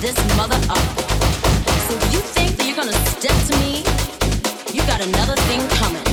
this mother up. So you think that you're gonna step to me? You got another thing coming.